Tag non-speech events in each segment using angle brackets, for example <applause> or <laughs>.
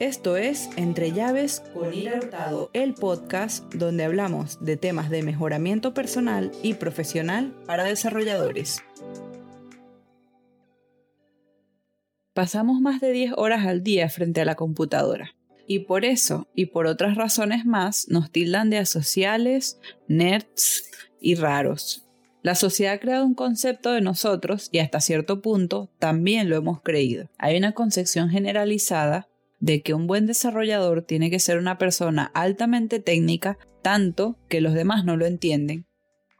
Esto es Entre Llaves con Ira Hurtado, el podcast donde hablamos de temas de mejoramiento personal y profesional para desarrolladores. Pasamos más de 10 horas al día frente a la computadora. Y por eso, y por otras razones más, nos tildan de asociales, nerds y raros. La sociedad ha creado un concepto de nosotros y hasta cierto punto también lo hemos creído. Hay una concepción generalizada de que un buen desarrollador tiene que ser una persona altamente técnica, tanto que los demás no lo entienden.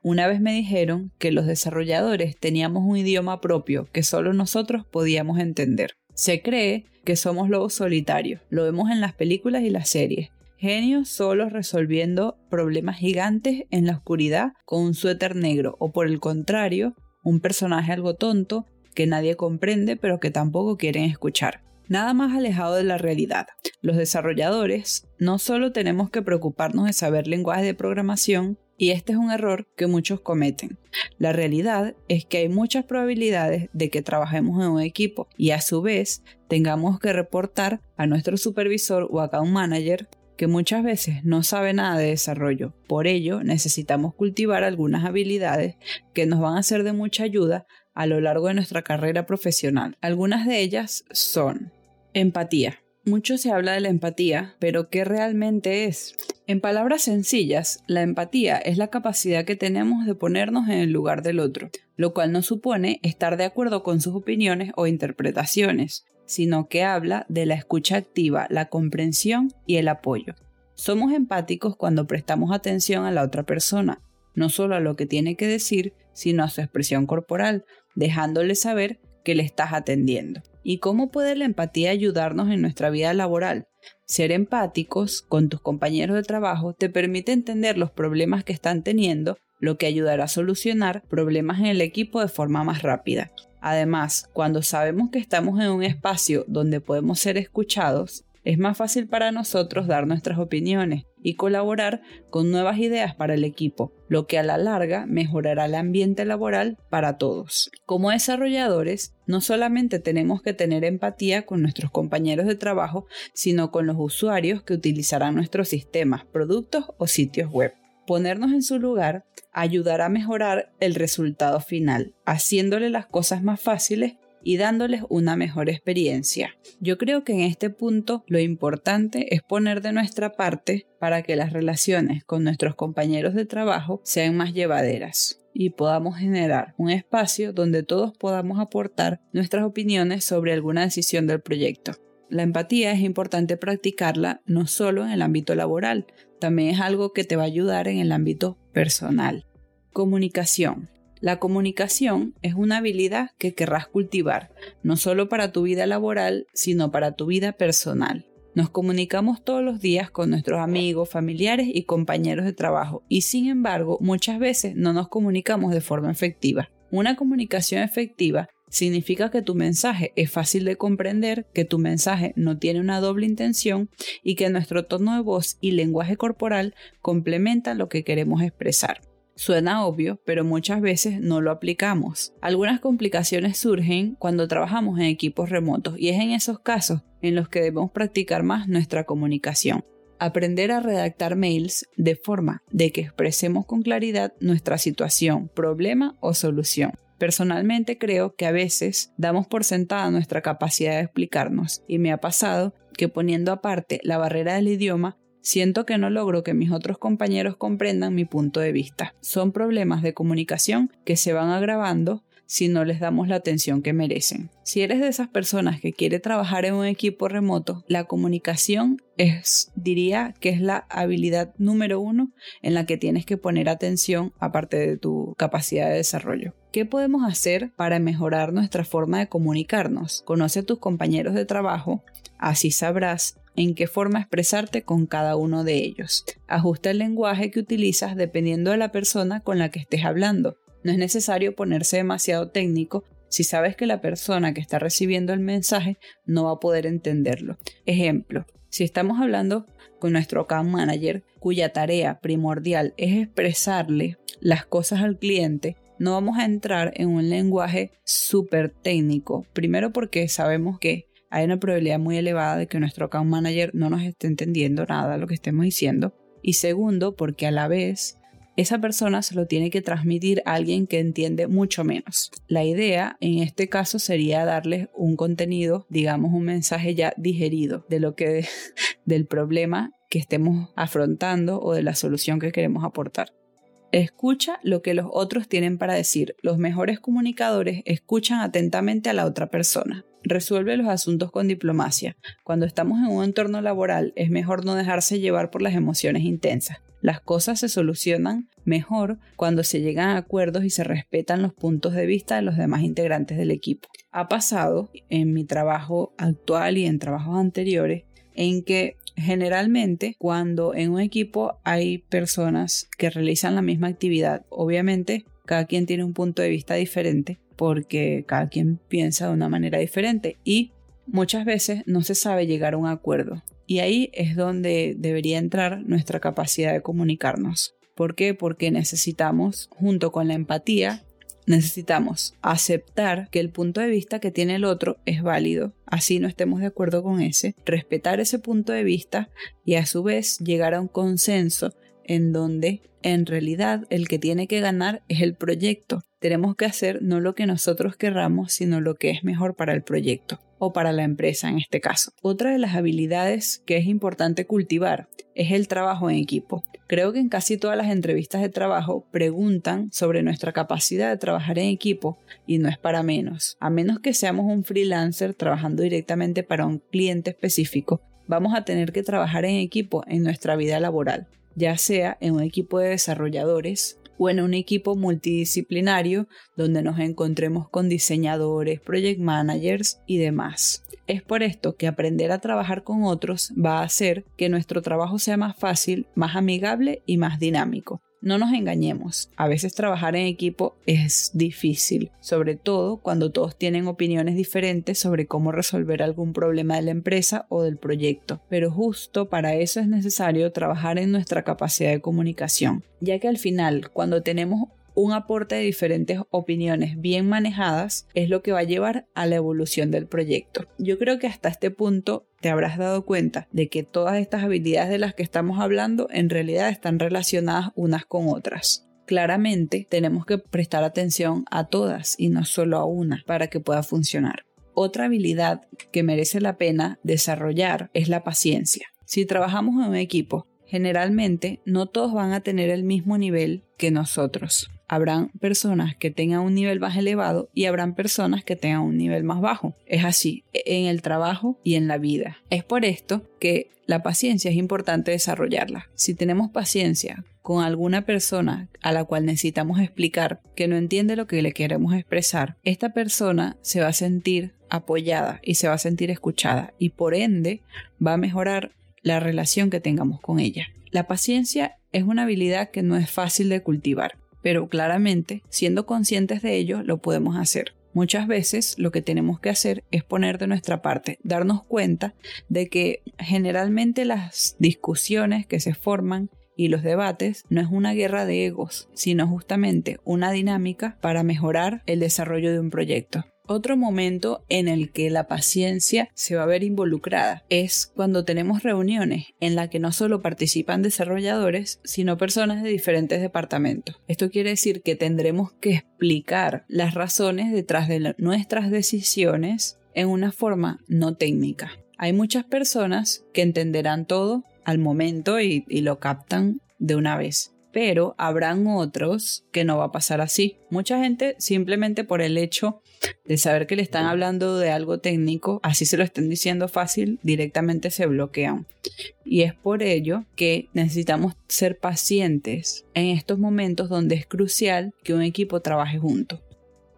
Una vez me dijeron que los desarrolladores teníamos un idioma propio que solo nosotros podíamos entender. Se cree que somos lobos solitarios, lo vemos en las películas y las series. Genios solos resolviendo problemas gigantes en la oscuridad con un suéter negro o por el contrario, un personaje algo tonto que nadie comprende pero que tampoco quieren escuchar nada más alejado de la realidad. Los desarrolladores no solo tenemos que preocuparnos de saber lenguajes de programación, y este es un error que muchos cometen. La realidad es que hay muchas probabilidades de que trabajemos en un equipo y a su vez tengamos que reportar a nuestro supervisor o account manager que muchas veces no sabe nada de desarrollo. Por ello, necesitamos cultivar algunas habilidades que nos van a ser de mucha ayuda a lo largo de nuestra carrera profesional. Algunas de ellas son Empatía. Mucho se habla de la empatía, pero ¿qué realmente es? En palabras sencillas, la empatía es la capacidad que tenemos de ponernos en el lugar del otro, lo cual no supone estar de acuerdo con sus opiniones o interpretaciones, sino que habla de la escucha activa, la comprensión y el apoyo. Somos empáticos cuando prestamos atención a la otra persona, no solo a lo que tiene que decir, sino a su expresión corporal, dejándole saber que le estás atendiendo. ¿Y cómo puede la empatía ayudarnos en nuestra vida laboral? Ser empáticos con tus compañeros de trabajo te permite entender los problemas que están teniendo, lo que ayudará a solucionar problemas en el equipo de forma más rápida. Además, cuando sabemos que estamos en un espacio donde podemos ser escuchados, es más fácil para nosotros dar nuestras opiniones y colaborar con nuevas ideas para el equipo, lo que a la larga mejorará el ambiente laboral para todos. Como desarrolladores, no solamente tenemos que tener empatía con nuestros compañeros de trabajo, sino con los usuarios que utilizarán nuestros sistemas, productos o sitios web. Ponernos en su lugar ayudará a mejorar el resultado final, haciéndole las cosas más fáciles y dándoles una mejor experiencia. Yo creo que en este punto lo importante es poner de nuestra parte para que las relaciones con nuestros compañeros de trabajo sean más llevaderas y podamos generar un espacio donde todos podamos aportar nuestras opiniones sobre alguna decisión del proyecto. La empatía es importante practicarla no solo en el ámbito laboral, también es algo que te va a ayudar en el ámbito personal. Comunicación. La comunicación es una habilidad que querrás cultivar, no solo para tu vida laboral, sino para tu vida personal. Nos comunicamos todos los días con nuestros amigos, familiares y compañeros de trabajo y sin embargo muchas veces no nos comunicamos de forma efectiva. Una comunicación efectiva significa que tu mensaje es fácil de comprender, que tu mensaje no tiene una doble intención y que nuestro tono de voz y lenguaje corporal complementan lo que queremos expresar. Suena obvio, pero muchas veces no lo aplicamos. Algunas complicaciones surgen cuando trabajamos en equipos remotos y es en esos casos en los que debemos practicar más nuestra comunicación. Aprender a redactar mails de forma de que expresemos con claridad nuestra situación, problema o solución. Personalmente creo que a veces damos por sentada nuestra capacidad de explicarnos y me ha pasado que poniendo aparte la barrera del idioma Siento que no logro que mis otros compañeros comprendan mi punto de vista. Son problemas de comunicación que se van agravando si no les damos la atención que merecen. Si eres de esas personas que quiere trabajar en un equipo remoto, la comunicación es, diría que es la habilidad número uno en la que tienes que poner atención aparte de tu capacidad de desarrollo. ¿Qué podemos hacer para mejorar nuestra forma de comunicarnos? Conoce a tus compañeros de trabajo, así sabrás en qué forma expresarte con cada uno de ellos. Ajusta el lenguaje que utilizas dependiendo de la persona con la que estés hablando. No es necesario ponerse demasiado técnico si sabes que la persona que está recibiendo el mensaje no va a poder entenderlo. Ejemplo, si estamos hablando con nuestro account manager cuya tarea primordial es expresarle las cosas al cliente, no vamos a entrar en un lenguaje súper técnico. Primero porque sabemos que hay una probabilidad muy elevada de que nuestro account manager no nos esté entendiendo nada de lo que estemos diciendo. Y segundo, porque a la vez esa persona se lo tiene que transmitir a alguien que entiende mucho menos. La idea en este caso sería darles un contenido, digamos un mensaje ya digerido de lo que <laughs> del problema que estemos afrontando o de la solución que queremos aportar. Escucha lo que los otros tienen para decir. Los mejores comunicadores escuchan atentamente a la otra persona. Resuelve los asuntos con diplomacia. Cuando estamos en un entorno laboral es mejor no dejarse llevar por las emociones intensas. Las cosas se solucionan mejor cuando se llegan a acuerdos y se respetan los puntos de vista de los demás integrantes del equipo. Ha pasado en mi trabajo actual y en trabajos anteriores en que generalmente cuando en un equipo hay personas que realizan la misma actividad, obviamente cada quien tiene un punto de vista diferente porque cada quien piensa de una manera diferente y muchas veces no se sabe llegar a un acuerdo. Y ahí es donde debería entrar nuestra capacidad de comunicarnos. ¿Por qué? Porque necesitamos, junto con la empatía, necesitamos aceptar que el punto de vista que tiene el otro es válido, así no estemos de acuerdo con ese, respetar ese punto de vista y a su vez llegar a un consenso en donde en realidad el que tiene que ganar es el proyecto. Tenemos que hacer no lo que nosotros querramos, sino lo que es mejor para el proyecto o para la empresa en este caso. Otra de las habilidades que es importante cultivar es el trabajo en equipo. Creo que en casi todas las entrevistas de trabajo preguntan sobre nuestra capacidad de trabajar en equipo y no es para menos. A menos que seamos un freelancer trabajando directamente para un cliente específico, vamos a tener que trabajar en equipo en nuestra vida laboral, ya sea en un equipo de desarrolladores, o en un equipo multidisciplinario donde nos encontremos con diseñadores, project managers y demás. Es por esto que aprender a trabajar con otros va a hacer que nuestro trabajo sea más fácil, más amigable y más dinámico. No nos engañemos, a veces trabajar en equipo es difícil, sobre todo cuando todos tienen opiniones diferentes sobre cómo resolver algún problema de la empresa o del proyecto, pero justo para eso es necesario trabajar en nuestra capacidad de comunicación, ya que al final, cuando tenemos un aporte de diferentes opiniones bien manejadas es lo que va a llevar a la evolución del proyecto. Yo creo que hasta este punto te habrás dado cuenta de que todas estas habilidades de las que estamos hablando en realidad están relacionadas unas con otras. Claramente tenemos que prestar atención a todas y no solo a una para que pueda funcionar. Otra habilidad que merece la pena desarrollar es la paciencia. Si trabajamos en un equipo, generalmente no todos van a tener el mismo nivel que nosotros habrán personas que tengan un nivel más elevado y habrán personas que tengan un nivel más bajo. Es así en el trabajo y en la vida. Es por esto que la paciencia es importante desarrollarla. Si tenemos paciencia con alguna persona a la cual necesitamos explicar que no entiende lo que le queremos expresar, esta persona se va a sentir apoyada y se va a sentir escuchada y por ende va a mejorar la relación que tengamos con ella. La paciencia es una habilidad que no es fácil de cultivar pero claramente, siendo conscientes de ello, lo podemos hacer. Muchas veces lo que tenemos que hacer es poner de nuestra parte, darnos cuenta de que generalmente las discusiones que se forman y los debates no es una guerra de egos, sino justamente una dinámica para mejorar el desarrollo de un proyecto. Otro momento en el que la paciencia se va a ver involucrada es cuando tenemos reuniones en las que no solo participan desarrolladores, sino personas de diferentes departamentos. Esto quiere decir que tendremos que explicar las razones detrás de nuestras decisiones en una forma no técnica. Hay muchas personas que entenderán todo al momento y, lo captan de una vez pero habrán otros que no va a pasar así. Mucha gente simplemente por el hecho de saber que le están hablando de algo técnico, así se lo estén diciendo fácil, directamente se bloquean. Y es por ello que necesitamos ser pacientes en estos momentos donde es crucial que un equipo trabaje junto.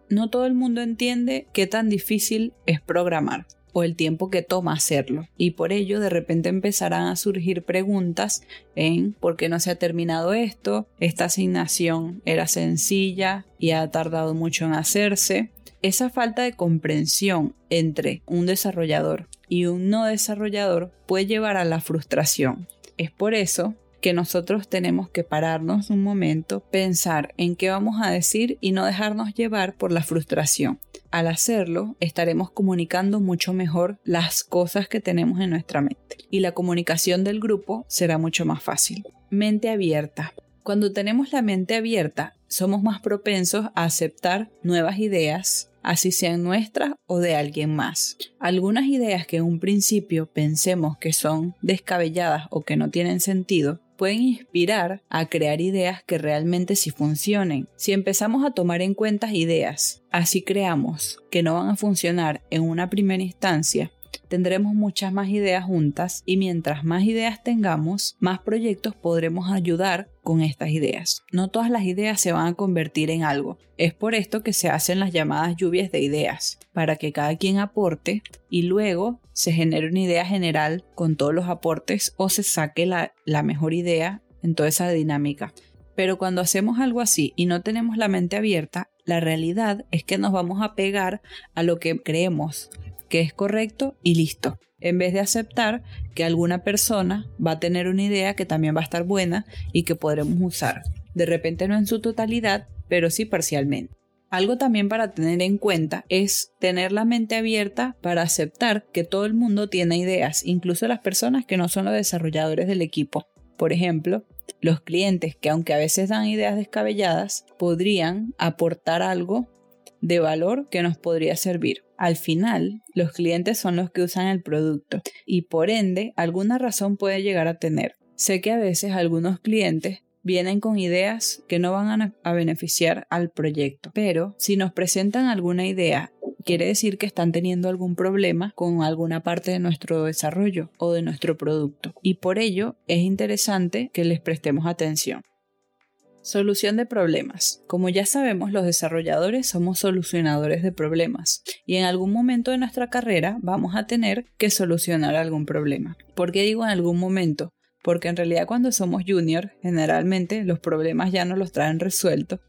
No todo el mundo entiende qué tan difícil es programar o el tiempo que toma hacerlo. Y por ello de repente empezarán a surgir preguntas en por qué no se ha terminado esto, esta asignación era sencilla y ha tardado mucho en hacerse. Esa falta de comprensión entre un desarrollador y un no desarrollador puede llevar a la frustración. Es por eso que nosotros tenemos que pararnos un momento, pensar en qué vamos a decir y no dejarnos llevar por la frustración. Al hacerlo, estaremos comunicando mucho mejor las cosas que tenemos en nuestra mente y la comunicación del grupo será mucho más fácil. Mente abierta. Cuando tenemos la mente abierta, somos más propensos a aceptar nuevas ideas, así sean nuestras o de alguien más. Algunas ideas que en un principio pensemos que son descabelladas o que no tienen sentido, pueden inspirar a crear ideas que realmente sí funcionen. Si empezamos a tomar en cuenta ideas, así creamos que no van a funcionar en una primera instancia, tendremos muchas más ideas juntas y mientras más ideas tengamos, más proyectos podremos ayudar con estas ideas. No todas las ideas se van a convertir en algo. Es por esto que se hacen las llamadas lluvias de ideas, para que cada quien aporte y luego se genere una idea general con todos los aportes o se saque la, mejor idea en toda esa dinámica. Pero cuando hacemos algo así y no tenemos la mente abierta, la realidad es que nos vamos a pegar a lo que creemos, que es correcto y listo. En vez de aceptar que alguna persona va a tener una idea que también va a estar buena y que podremos usar. De repente no en su totalidad, pero sí parcialmente. Algo también para tener en cuenta es tener la mente abierta para aceptar que todo el mundo tiene ideas, incluso las personas que no son los desarrolladores del equipo. Por ejemplo, los clientes que aunque a veces dan ideas descabelladas, podrían aportar algo de valor que nos podría servir. Al final, los clientes son los que usan el producto y por ende alguna razón puede llegar a tener. Sé que a veces algunos clientes vienen con ideas que no van a, beneficiar al proyecto, pero si nos presentan alguna idea quiere decir que están teniendo algún problema con alguna parte de nuestro desarrollo o de nuestro producto y por ello es interesante que les prestemos atención. Solución de problemas. Como ya sabemos, los desarrolladores somos solucionadores de problemas y en algún momento de nuestra carrera vamos a tener que solucionar algún problema. ¿Por qué digo en algún momento? Porque en realidad cuando somos junior, generalmente los problemas ya no los traen resueltos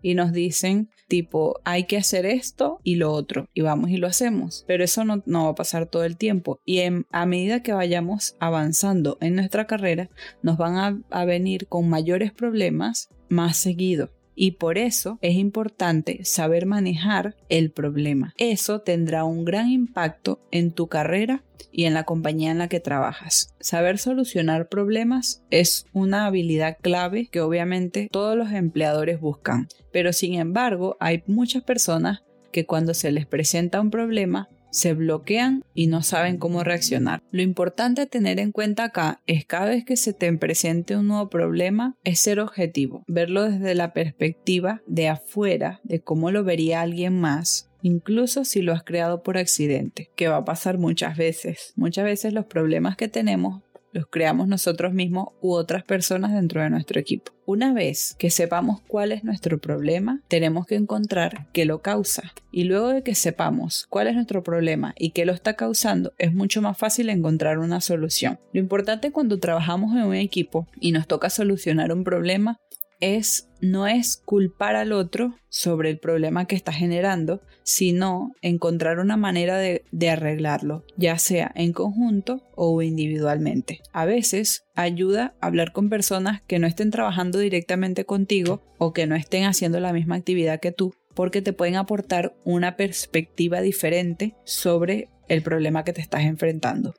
y nos dicen tipo hay que hacer esto y lo otro y vamos y lo hacemos pero eso no, va a pasar todo el tiempo y a medida que vayamos avanzando en nuestra carrera nos van a venir con mayores problemas más seguido. Y por eso es importante saber manejar el problema. Eso tendrá un gran impacto en tu carrera y en la compañía en la que trabajas. Saber solucionar problemas es una habilidad clave que obviamente todos los empleadores buscan. Pero sin embargo, hay muchas personas que cuando se les presenta un problema se bloquean y no saben cómo reaccionar. Lo importante a tener en cuenta acá es cada vez que se te presente un nuevo problema es ser objetivo, verlo desde la perspectiva de afuera, de cómo lo vería alguien más incluso si lo has creado por accidente, que va a pasar muchas veces. Muchas veces los problemas que tenemos los creamos nosotros mismos u otras personas dentro de nuestro equipo. Una vez que sepamos cuál es nuestro problema, tenemos que encontrar qué lo causa. Y luego de que sepamos cuál es nuestro problema y qué lo está causando, es mucho más fácil encontrar una solución. Lo importante cuando trabajamos en un equipo y nos toca solucionar un problema es no es culpar al otro sobre el problema que está generando, sino encontrar una manera de, de, arreglarlo, ya sea en conjunto o individualmente. A veces ayuda a hablar con personas que no estén trabajando directamente contigo o que no estén haciendo la misma actividad que tú, porque te pueden aportar una perspectiva diferente sobre el problema que te estás enfrentando.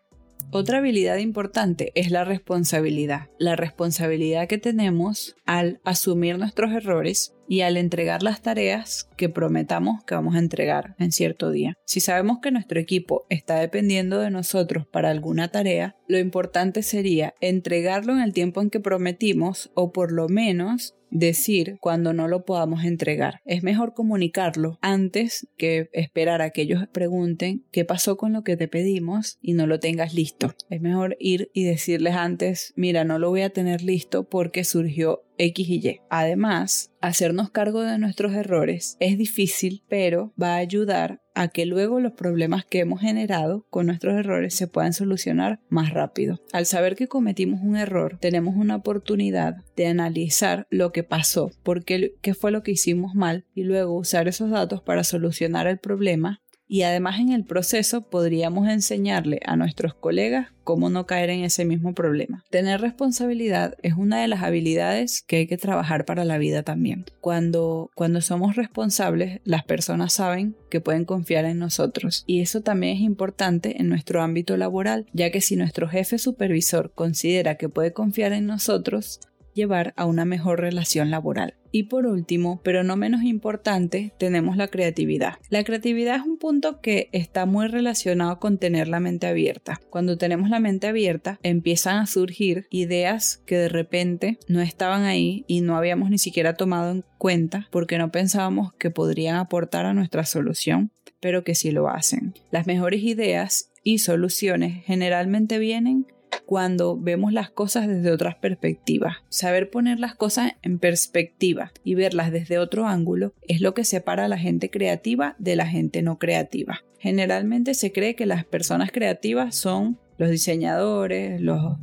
Otra habilidad importante es la responsabilidad. La responsabilidad que tenemos al asumir nuestros errores y al entregar las tareas que prometamos que vamos a entregar en cierto día. Si sabemos que nuestro equipo está dependiendo de nosotros para alguna tarea, lo importante sería entregarlo en el tiempo en que prometimos o por lo menos decir cuando no lo podamos entregar. Es mejor comunicarlo antes que esperar a que ellos pregunten qué pasó con lo que te pedimos y no lo tengas listo. Es mejor ir y decirles antes, mira, no lo voy a tener listo porque surgió X y Y. Además, hacernos cargo de nuestros errores es difícil, pero va a ayudar a que luego los problemas que hemos generado con nuestros errores se puedan solucionar más rápido. Al saber que cometimos un error, tenemos una oportunidad de analizar lo que pasó, por qué, qué fue lo que hicimos mal y luego usar esos datos para solucionar el problema y además en el proceso podríamos enseñarle a nuestros colegas cómo no caer en ese mismo problema. Tener responsabilidad es una de las habilidades que hay que trabajar para la vida también. Cuando, cuando somos responsables, las personas saben que pueden confiar en nosotros y eso también es importante en nuestro ámbito laboral, ya que si nuestro jefe supervisor considera que puede confiar en nosotros, llevar a una mejor relación laboral. Y por último, pero no menos importante, tenemos la creatividad. La creatividad es un punto que está muy relacionado con tener la mente abierta. Cuando tenemos la mente abierta, empiezan a surgir ideas que de repente no estaban ahí y no habíamos ni siquiera tomado en cuenta porque no pensábamos que podrían aportar a nuestra solución, pero que sí lo hacen. Las mejores ideas y soluciones generalmente vienen cuando vemos las cosas desde otras perspectivas. Saber poner las cosas en perspectiva y verlas desde otro ángulo es lo que separa a la gente creativa de la gente no creativa. Generalmente se cree que las personas creativas son los diseñadores, los,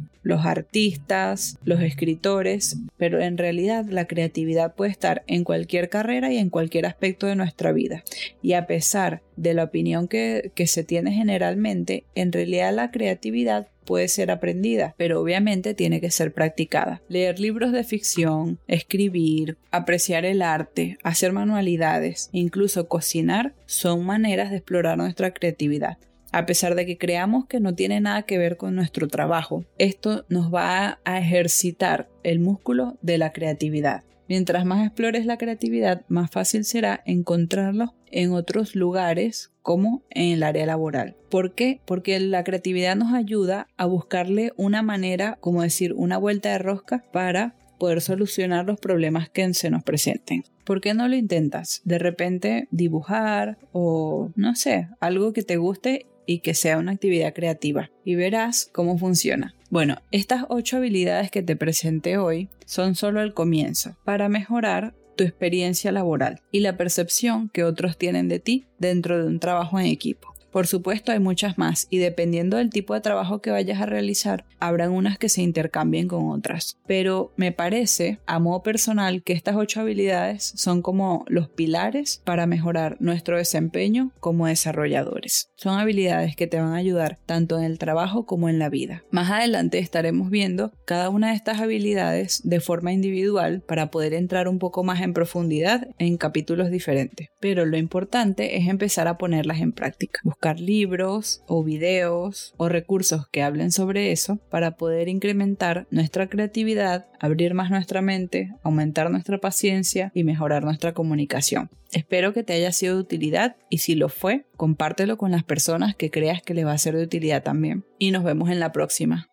artistas, los escritores, pero en realidad la creatividad puede estar en cualquier carrera y en cualquier aspecto de nuestra vida. Y a pesar de la opinión que, que se tiene generalmente, en realidad la creatividad puede ser aprendida, pero obviamente tiene que ser practicada. Leer libros de ficción, escribir, apreciar el arte, hacer manualidades, incluso cocinar, son maneras de explorar nuestra creatividad. A pesar de que creamos que no tiene nada que ver con nuestro trabajo, esto nos va a ejercitar el músculo de la creatividad. Mientras más explores la creatividad, más fácil será encontrarlo en otros lugares como en el área laboral. ¿Por qué? Porque la creatividad nos ayuda a buscarle una manera, como decir, una vuelta de rosca para poder solucionar los problemas que se nos presenten. ¿Por qué no lo intentas? De repente dibujar o no sé, algo que te guste y que sea una actividad creativa y verás cómo funciona. Bueno, estas ocho habilidades que te presenté hoy son solo el comienzo para mejorar tu experiencia laboral y la percepción que otros tienen de ti dentro de un trabajo en equipo. Por supuesto hay muchas más y dependiendo del tipo de trabajo que vayas a realizar, habrán unas que se intercambien con otras. Pero me parece, a modo personal, que estas ocho habilidades son como los pilares para mejorar nuestro desempeño como desarrolladores. Son habilidades que te van a ayudar tanto en el trabajo como en la vida. Más adelante estaremos viendo cada una de estas habilidades de forma individual para poder entrar un poco más en profundidad en capítulos diferentes. Pero lo importante es empezar a ponerlas en práctica libros o videos o recursos que hablen sobre eso para poder incrementar nuestra creatividad, abrir más nuestra mente, aumentar nuestra paciencia y mejorar nuestra comunicación. Espero que te haya sido de utilidad y si lo fue, compártelo con las personas que creas que le va a ser de utilidad también. Y nos vemos en la próxima.